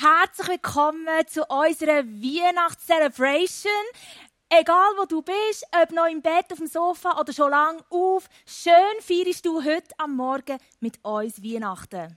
herzlich willkommen zu unserer Weihnachtscelebration. Egal wo du bist, ob noch im Bett, auf dem Sofa oder schon lang auf, schön feierst du heute am Morgen mit uns Weihnachten.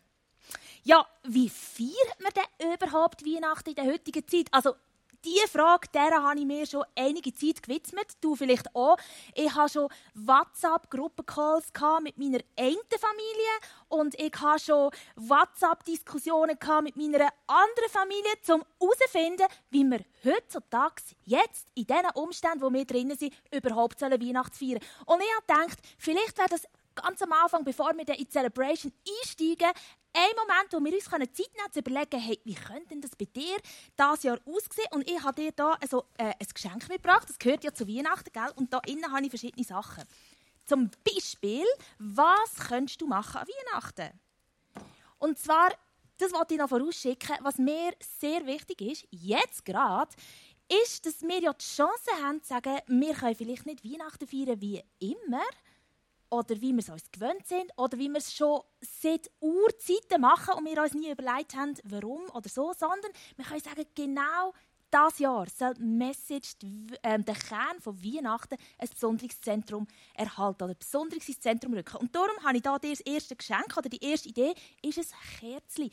Ja, wie feiert man denn überhaupt Weihnachten in der heutigen Zeit? Also diese Frage, der habe ich mir schon einige Zeit gewidmet. Du vielleicht auch. Ich hatte schon WhatsApp-Gruppencalls mit meiner einen Familie und ich hatte schon WhatsApp-Diskussionen mit meiner anderen Familie, um herauszufinden, wie wir heutzutage, jetzt, in diesen Umständen, wo wir drinnen sind, überhaupt Weihnachten feiern Und ich habe gedacht, vielleicht wäre das ganz am Anfang, bevor wir in die Celebration einsteigen, ein Moment, wo wir uns Zeit nehmen können, zu überlegen, hey, wie könnte das bei dir dieses Jahr aussehen? Und ich habe dir hier also, äh, ein Geschenk mitgebracht. Das gehört ja zu Weihnachten, gell? Und da innen habe ich verschiedene Sachen. Zum Beispiel, was könntest du machen an Weihnachten? Und zwar, das wollte ich noch vorausschicken, was mir sehr wichtig ist, jetzt gerade, ist, dass wir ja die Chance haben zu sagen, wir können vielleicht nicht Weihnachten feiern wie immer, oder wie wir es uns gewöhnt sind oder wie wir es schon seit Urzeiten machen und wir uns nie überlegt haben, warum oder so, sondern wir können sagen, genau das Jahr soll Message, äh, der Kern von Weihnachten, ein besonderes Zentrum erhalten oder besonderes ins Zentrum rücken. Und darum habe ich hier das erste Geschenk oder die erste Idee, ist ein Kerzchen.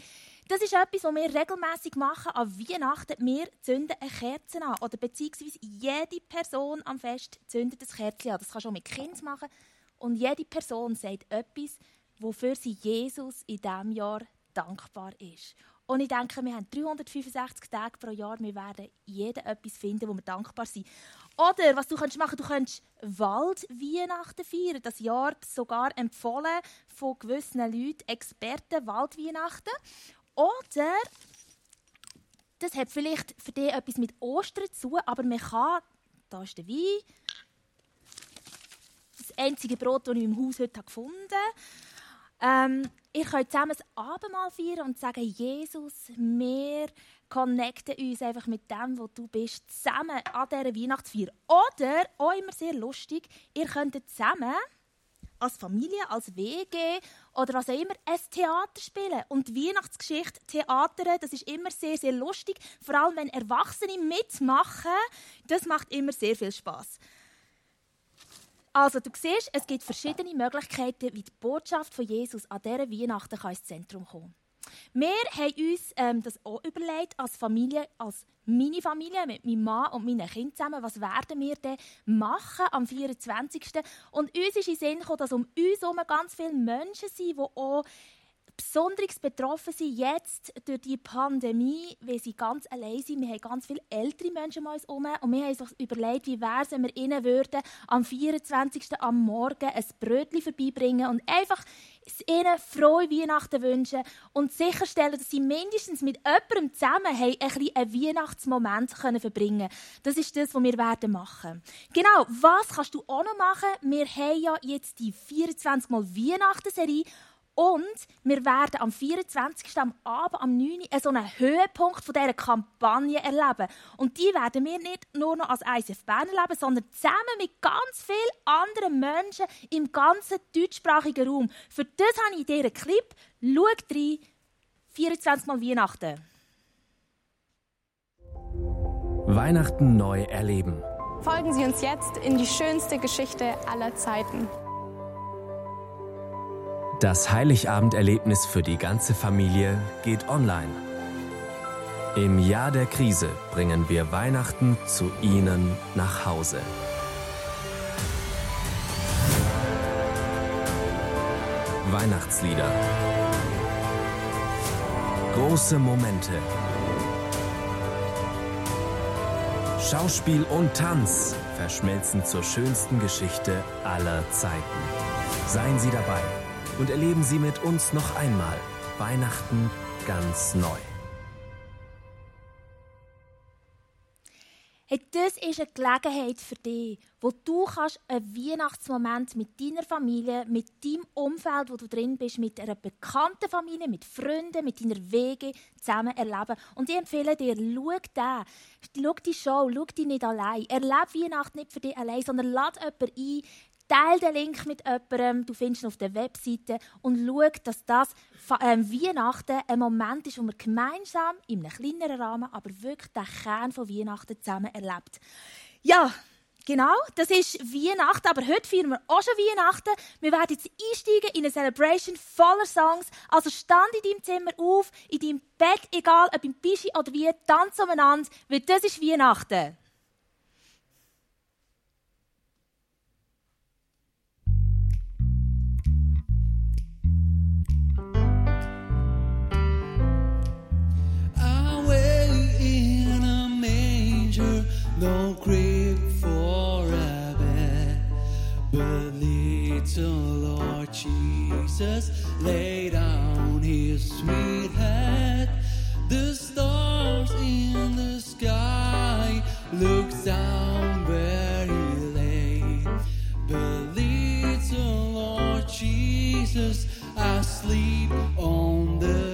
Das ist etwas, was wir regelmäßig machen an Weihnachten. Wir zünden eine Kerze an oder beziehungsweise jede Person am Fest zündet ein Kerzchen an. Das kann schon mit Kind machen, und jede Person sagt etwas, wofür sie Jesus in diesem Jahr dankbar ist. Und ich denke, wir haben 365 Tage pro Jahr. Wir werden jeden etwas finden, wo wir dankbar sind. Oder was du könntest machen, du könntest Waldweihnachten feiern. Das Jahr sogar empfohlen von gewissen Leuten, Experten, Waldweihnachten. Oder das hat vielleicht für dich etwas mit Ostern zu, aber man kann, da ist der Wein, einzige Brot, das ich im Haus heute gefunden habe. Ähm, ihr könnt zusammen ein Abendmahl feiern und sagen, Jesus, wir connecten uns einfach mit dem, wo du bist, zusammen an dieser Weihnachtsfeier. Oder, auch immer sehr lustig, ihr könnt zusammen als Familie, als WG oder was auch immer, ein Theater spielen. Und Weihnachtsgeschichte, Theater, das ist immer sehr, sehr lustig. Vor allem, wenn Erwachsene mitmachen, das macht immer sehr viel Spaß. Also du siehst, es gibt verschiedene Möglichkeiten, wie die Botschaft von Jesus an dieser Weihnachten ins Zentrum kommen Wir haben uns ähm, das auch überlegt, als Familie, als meine Familie, mit meinem Mann und meinen Kindern zusammen, was werden wir denn machen am 24. Und uns ist in den Sinn gekommen, dass um uns herum ganz viele Menschen sind, die auch besonders betroffen sind jetzt durch die Pandemie, weil sie ganz allein sind. Wir haben ganz viele ältere Menschen um uns herum und wir haben uns überlegt, wie wäre es, wenn wir ihnen würden am 24. am Morgen ein Brötchen vorbeibringen und einfach ihnen frohe Weihnachten wünschen und sicherstellen, dass sie mindestens mit jemandem zusammen haben, ein einen Weihnachtsmoment können verbringen Das ist das, was wir werden machen. Genau, was kannst du auch noch machen? Wir haben ja jetzt die 24 Mal Weihnachten-Serie und wir werden am 24. am Abend, am 9. Uhr, so einen Höhepunkt von dieser Kampagne erleben. Und die werden wir nicht nur noch als ICF Bern erleben, sondern zusammen mit ganz vielen anderen Menschen im ganzen deutschsprachigen Raum. Für das habe ich dir einen Clip. Schaut rein. 24 Mal Weihnachten. Weihnachten neu erleben. Folgen Sie uns jetzt in die schönste Geschichte aller Zeiten. Das Heiligabenderlebnis für die ganze Familie geht online. Im Jahr der Krise bringen wir Weihnachten zu Ihnen nach Hause. Weihnachtslieder. Große Momente. Schauspiel und Tanz verschmelzen zur schönsten Geschichte aller Zeiten. Seien Sie dabei und erleben Sie mit uns noch einmal Weihnachten ganz neu. Hey, das ist eine Gelegenheit für dich, wo du kannst einen Weihnachtsmoment mit deiner Familie, mit deinem Umfeld, wo du drin bist, mit einer bekannten Familie, mit Freunden, mit deiner Wege zusammen erleben. Und ich empfehle dir, schau da, schau die Show, schau die nicht allein. Erlebe Weihnachten nicht für dich allein, sondern lade jemanden ein, teile den Link mit jemandem, du findest ihn auf der Webseite und schau, dass das ähm, Weihnachten ein Moment ist, wo man gemeinsam in einem kleineren Rahmen, aber wirklich den Kern von Weihnachten zusammen erlebt. Ja, Genau, das ist Weihnachten, aber heute feiern wir auch schon Weihnachten. Wir werden jetzt einsteigen in eine Celebration voller Songs. Also stand in deinem Zimmer auf, in deinem Bett, egal ob im Bischi oder wie, tanz umeinander, weil das ist Weihnachten. No grave for a bed, but little Lord Jesus lay down his sweet head. The stars in the sky look down where he lay, but little Lord Jesus asleep on the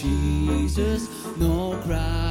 Jesus, no crying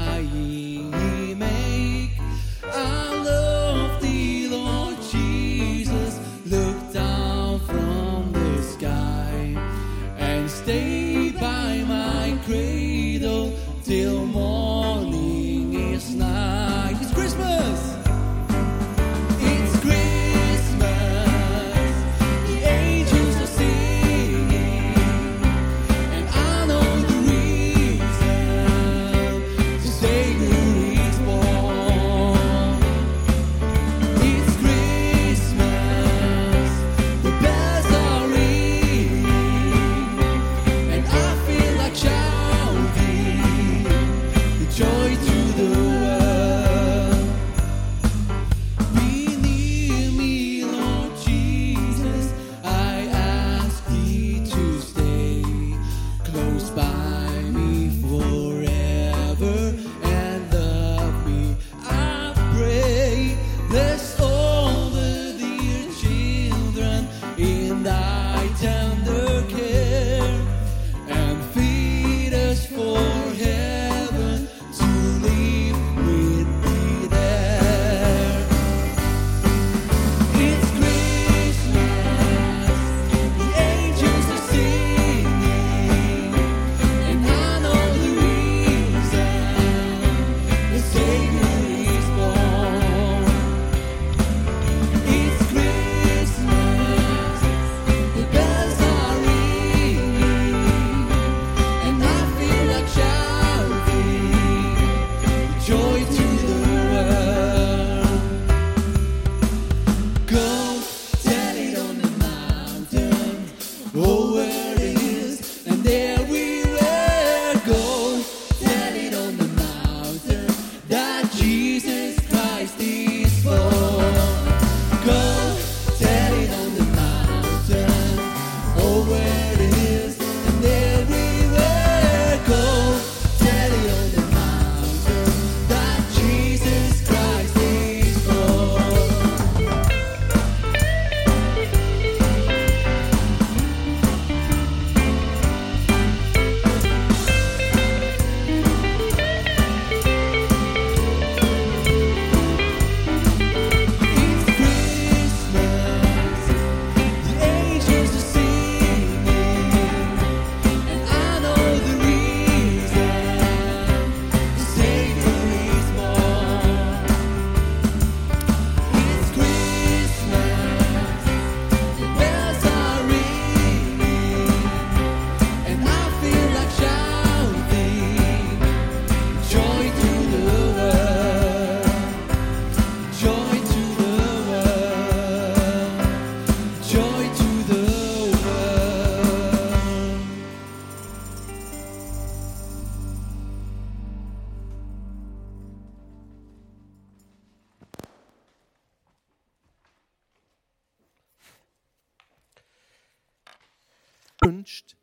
wünscht,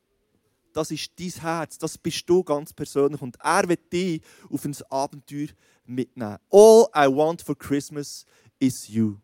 das ist dein Herz, das bist du ganz persönlich und er wird dich auf ein Abenteuer mitnehmen. All I want for Christmas is you.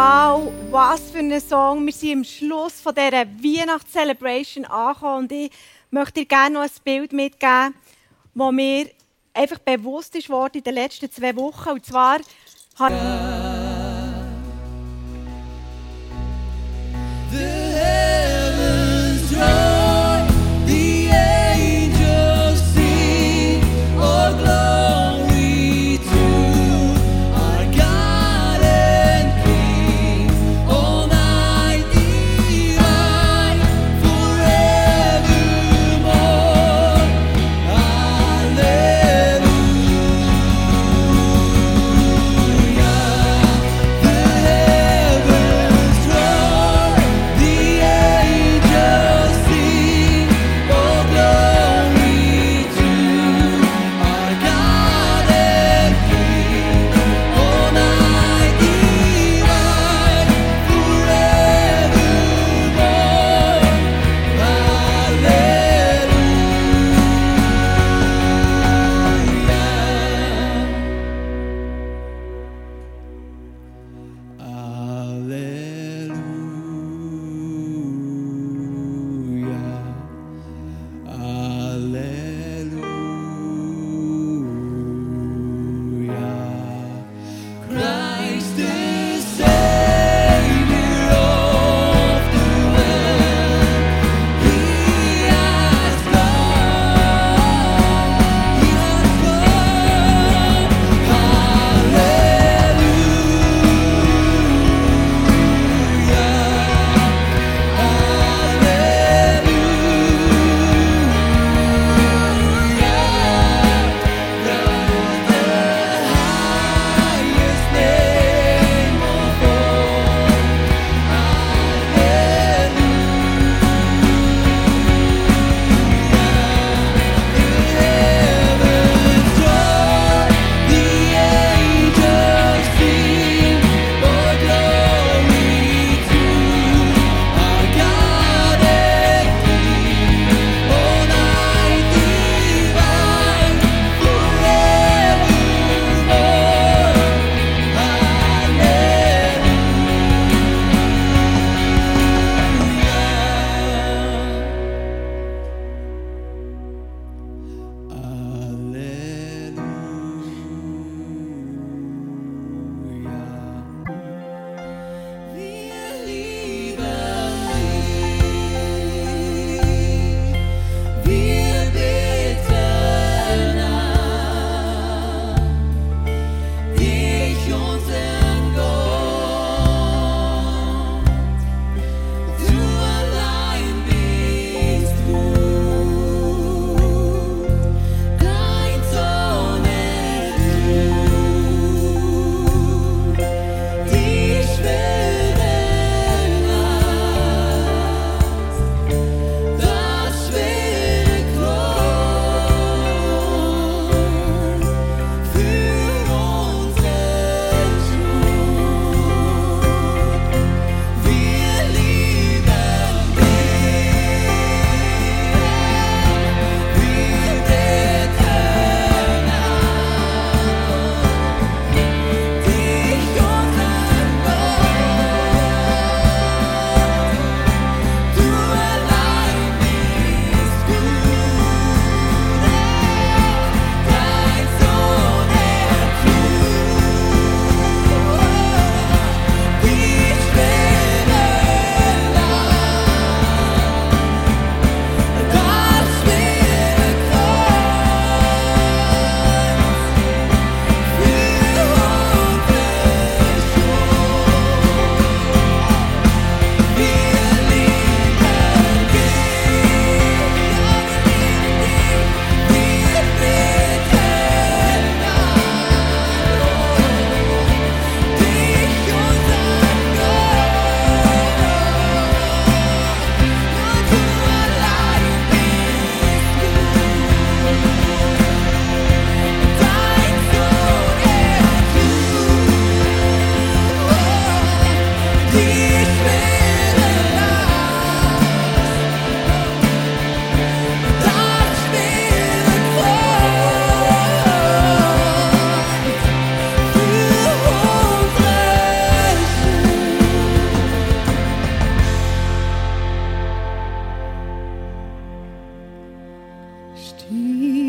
Wow, was für ein Song. Wir sind am Schluss von dieser Weihnachtscelebration angekommen und ich möchte dir gerne noch ein Bild mitgeben, das mir einfach bewusst ist worden in den letzten zwei Wochen. Und zwar Steve.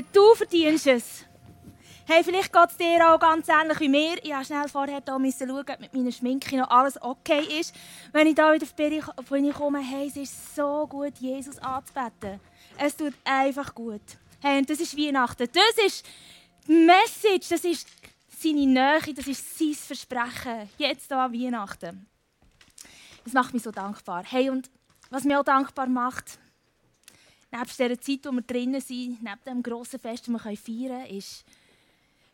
Weil du verdienst es. Hey, vielleicht geht es dir auch ganz ähnlich wie mir. Ich musste schnell vorher hier schauen, ob mit meiner Schminke noch alles okay ist. Wenn ich hier wieder auf die Bühne komme, hey, es ist so gut, Jesus anzubeten. Es tut einfach gut. Hey, und das ist Weihnachten. Das ist die Message, das ist seine Nähe, das ist sein Versprechen. Jetzt hier an Weihnachten. Das macht mich so dankbar. Hey, und was mich auch dankbar macht, neben dieser Zeit, wo wir drinnen sind, neben dem grossen Fest, das wir feiern können, ist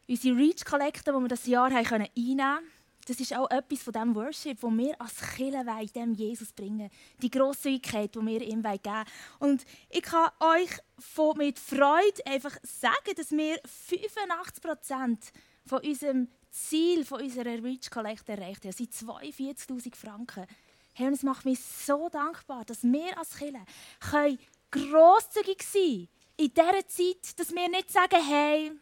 unsere Reach Collector, die wir das Jahr einnehmen konnten. Das ist auch etwas von dem Worship, das wir als Kirche dem Jesus bringen Die Grosszügigkeit, die wir ihm geben wollen. Und ich kann euch von, mit Freude einfach sagen, dass wir 85% von unserem Ziel, von unserer Reach Collector erreicht haben. Das sind 42'000 Franken. Hey, und es macht mich so dankbar, dass wir als Kirche können grosszügig sein in dieser Zeit, dass wir nicht sagen, hey,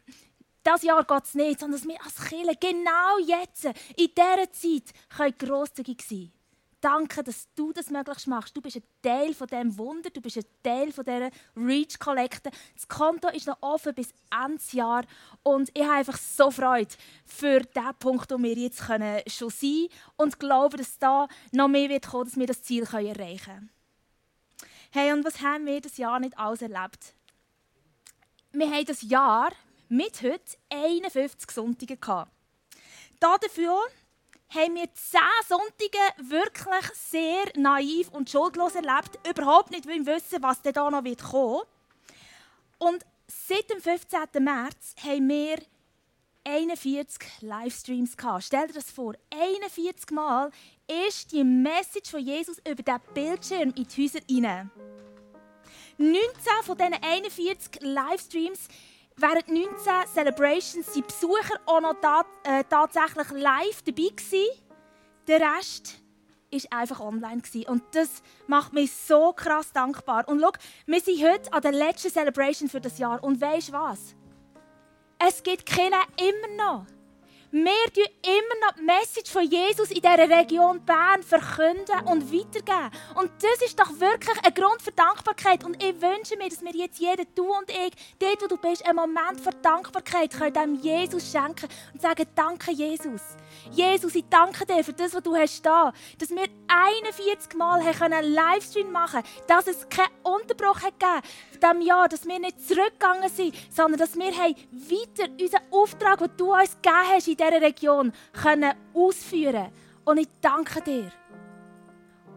das Jahr geht es nicht, sondern dass wir als Kirche genau jetzt, in dieser Zeit, können grosszügig sein. Danke, dass du das möglich machst. Du bist ein Teil von diesem Wunder, du bist ein Teil von dieser Reach Collecte. Das Konto ist noch offen bis Ende Jahr und ich habe einfach so Freude für den Punkt, wo wir jetzt schon sein können und glaube, dass da noch mehr wird kommen, dass wir das Ziel erreichen können. Hey, und was haben wir das Jahr nicht alles erlebt? Wir haben das Jahr mit heute 51 Sonntage gehabt. Dafür haben wir 10 Sonntage wirklich sehr naiv und schuldlos erlebt, überhaupt nicht wissen, was da noch wird kommen. Und seit dem 15. März haben wir 41 Livestreams gehabt. Stell dir das vor, 41 Mal ist die Message von Jesus über den Bildschirm in die Häuser hinein. 19 von diesen 41 Livestreams Während 19 Celebrations die Besucher auch noch tat, äh, tatsächlich live dabei. Gewesen. Der Rest war einfach online. Gewesen. Und das macht mich so krass dankbar. Und schau, wir sind heute an der letzten Celebration für das Jahr. Und weißt was? Es gibt keine immer noch. Wir tun immer noch die Message von Jesus in dieser Region Bern verkünden und weitergeben. Und das ist doch wirklich ein Grund für Dankbarkeit. Und ich wünsche mir, dass wir jetzt jeder, du und ich, dort wo du bist, einen Moment von Dankbarkeit können dem Jesus schenken und sagen, danke Jesus. Jesus, ich danke dir für das, was du hast da. Dass wir 41 Mal einen Livestream machen konnten, dass es keinen Unterbruch hat gegeben diesem Jahr, dass wir nicht zurückgegangen sind, sondern dass wir weiter unseren Auftrag, den du uns gegeben hast, dieser Region können ausführen Und ich danke dir.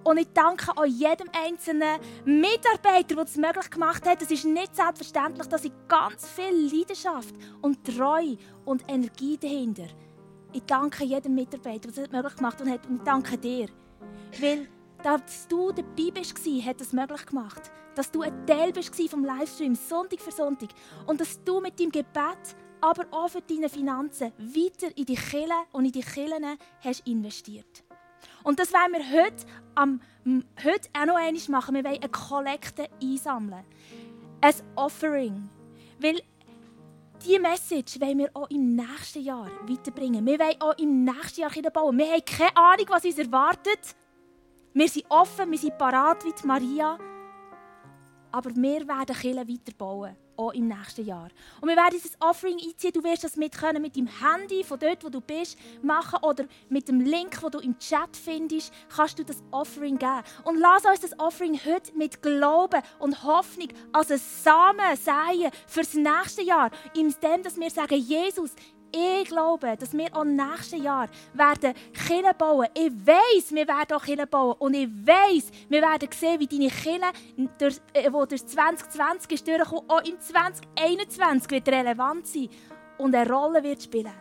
Und ich danke auch jedem einzelnen Mitarbeiter, der es möglich gemacht hat. Es ist nicht selbstverständlich, dass ich ganz viel Leidenschaft und Treue und Energie dahinter. Ich danke jedem Mitarbeiter, der es möglich gemacht hat. Und ich danke dir. Weil, dass du dabei bist, hat es möglich gemacht. Dass du ein Teil bist vom Livestream, Sonntag für Sonntag. Und dass du mit deinem Gebet aber auch für deine Finanzen weiter in die Kirche und in die Kirchen hast investiert. Und das wollen wir heute, am, heute auch noch einmal machen. Wir wollen eine Kollekte einsammeln. Ein Offering. Weil diese Message wollen wir auch im nächsten Jahr weiterbringen. Wir wollen auch im nächsten Jahr bauen. Wir haben keine Ahnung, was uns erwartet. Wir sind offen, wir sind parat wie Maria. Aber wir werden Kirche weiterbauen auch im nächsten Jahr. Und wir werden dieses Offering einziehen. Du wirst das mit können mit deinem Handy von dort, wo du bist, machen oder mit dem Link, wo du im Chat findest, kannst du das Offering geben. Und lass uns das Offering heute mit Glauben und Hoffnung als ein Samen säen fürs nächste Jahr, indem dass wir sagen, Jesus, ich glaube, dass wir auch nächsten Jahr werden Kirche bauen. Ich weiß, wir werden auch Kirche bauen. Und ich weiß, wir werden sehen, wie deine Kirche, durch, äh, durch 2020 ist auch im 2021 wird relevant sein und eine Rolle wird spielen.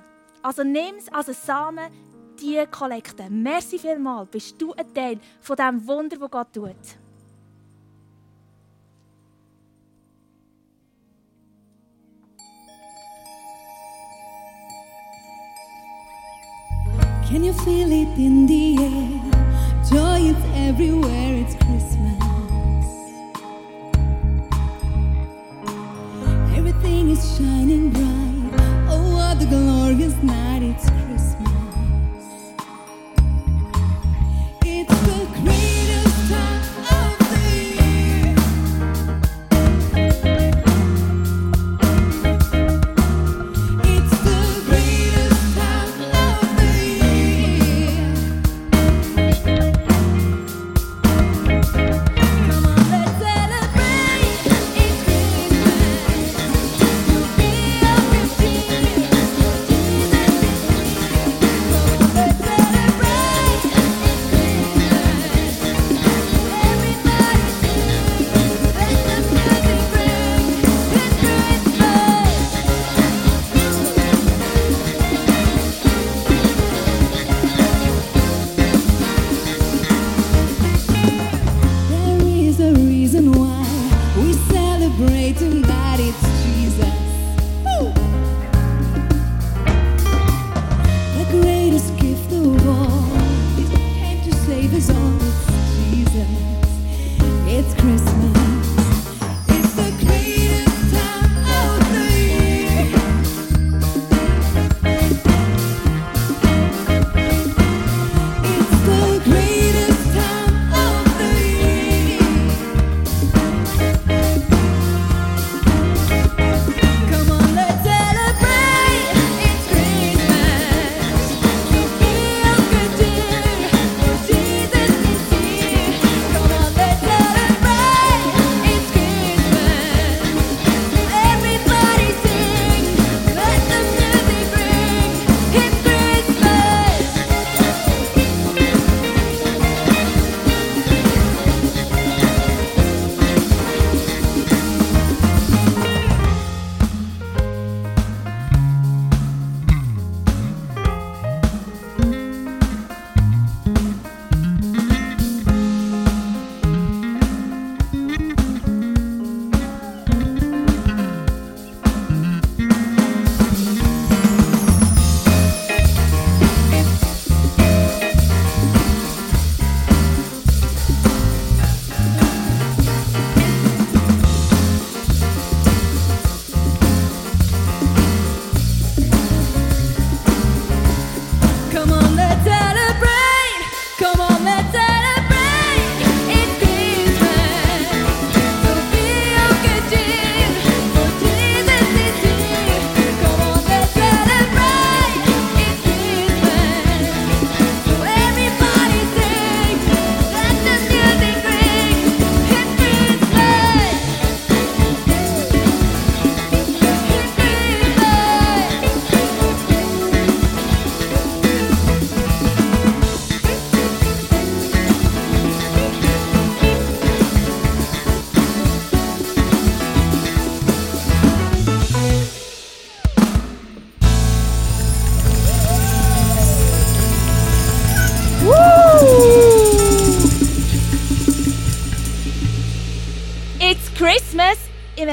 Also nimm es als Samen, diese Kollekte. Merci vielmals, bist du ein Teil von dem Wunder, das Gott tut. Can you feel it in the air? Joy is everywhere, it's Christmas. Everything is shining bright. Oh, what a glorious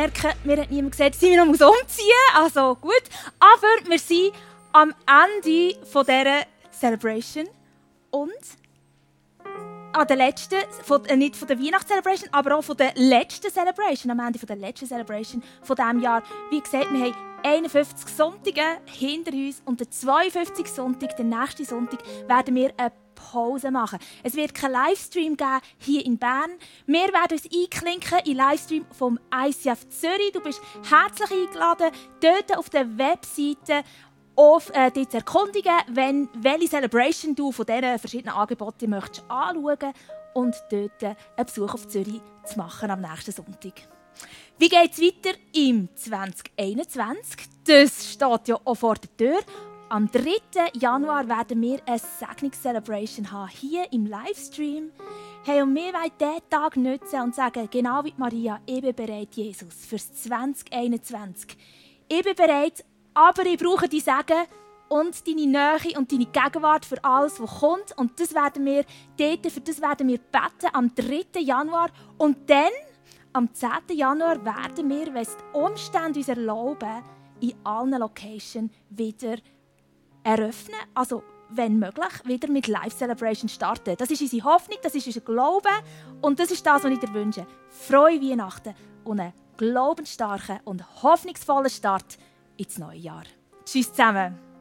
Ich merke, mir hat niemand gesagt, dass mich noch umziehen muss. Also gut. Aber wir sind am Ende von dieser Celebration. Und an der letzten, von, äh, nicht von der Weihnachtscelebration, aber auch von der letzten Celebration, am Ende von der letzten Celebration von diesem Jahr. Wie gesagt, wir haben 51 Sonntage hinter uns und der 52 Sonntag, der nächste Sonntag, werden wir eine Pause machen. Es wird keinen Livestream geben hier in Bern. Wir werden uns einklinken in Livestream vom ICF Zürich. Du bist herzlich eingeladen, dort auf der Webseite auf, äh, dich zu erkundigen, wenn, welche Celebration du von diesen verschiedenen Angeboten möchtest anschauen und dort einen Besuch auf Zürich zu machen am nächsten Sonntag. Wie geht es weiter im 2021? Das steht ja auch vor der Tür. Am 3. Januar werden wir eine Segnungscelebration haben, hier im Livestream. Hey, und wir wollen diesen Tag nutzen und sagen, genau wie Maria, ich bin bereit, Jesus, fürs 2021. Ich bin bereit, aber ich brauche die Segen und deine Nähe und deine Gegenwart für alles, was kommt. Und das werden wir dort, für das werden wir beten am 3. Januar. Und dann, am 10. Januar, werden wir, wenn es die Umstände uns erlauben, in allen Locations wieder eröffnen. Also, wenn möglich, wieder mit Live Celebration starten. Das ist unsere Hoffnung, das ist unser Glaube und das ist das, was ich dir wünsche. Frohe Weihnachten und einen glaubensstarken und hoffnungsvollen Start ins neue Jahr. Tschüss zusammen.